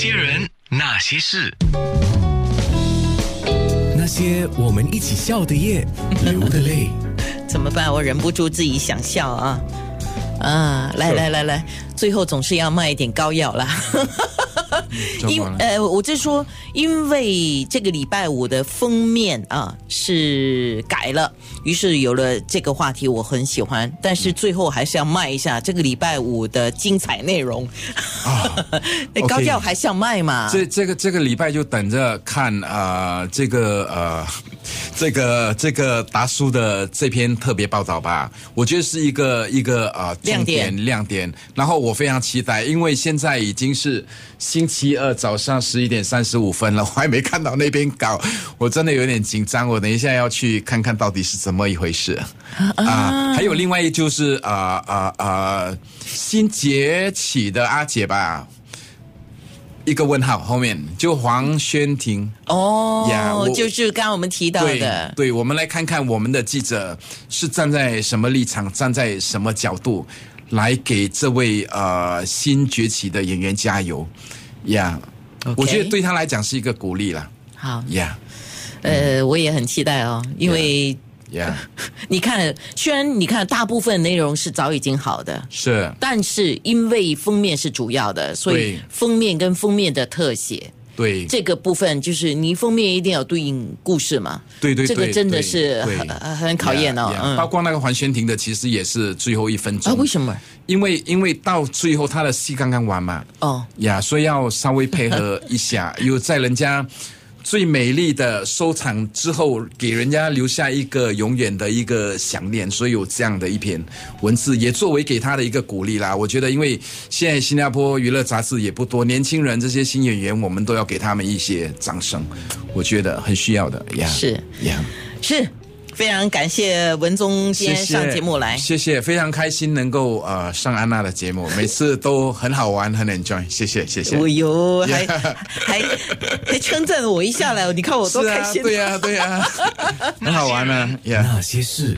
些人，那些事，那些我们一起笑的夜，流的泪。怎么办？我忍不住自己想笑啊！啊，来来来来，最后总是要卖一点膏药啦。因呃，我就说，因为这个礼拜五的封面啊是改了，于是有了这个话题，我很喜欢。但是最后还是要卖一下这个礼拜五的精彩内容啊！高调还是要卖嘛？这这个这个礼拜就等着看啊，这个呃，这个这个达叔的这篇特别报道吧。我觉得是一个一个呃亮点亮点。然后我非常期待，因为现在已经是星期。二早上十一点三十五分了，我还没看到那边稿，我真的有点紧张。我等一下要去看看到底是怎么一回事啊！还有另外一就是啊啊啊，新崛起的阿姐吧，一个问号后面就黄轩婷。哦呀，就是刚刚我们提到的，对，我们来看看我们的记者是站在什么立场，站在什么角度来给这位呃新崛起的演员加油。呀，我觉得对他来讲是一个鼓励了。好。呀，呃，我也很期待哦，因为呀，你看，虽然你看大部分内容是早已经好的，是，但是因为封面是主要的，所以封面跟封面的特写。对这个部分，就是你封面一定要对应故事嘛。对对，这个真的是很很考验哦。包括那个黄轩婷的，其实也是最后一分钟。啊，为什么？因为因为到最后他的戏刚刚完嘛。哦。呀，所以要稍微配合一下，有在人家。最美丽的收藏之后，给人家留下一个永远的一个想念，所以有这样的一篇文字，也作为给他的一个鼓励啦。我觉得，因为现在新加坡娱乐杂志也不多，年轻人这些新演员，我们都要给他们一些掌声，我觉得很需要的呀。是呀，是。非常感谢文宗今天上节目来，谢谢，非常开心能够呃上安娜的节目，每次都很好玩，很 enjoy，谢谢谢谢。哎呦，还还还称赞我一下来，你看我多开心。对呀对呀，很好玩呢。那些事。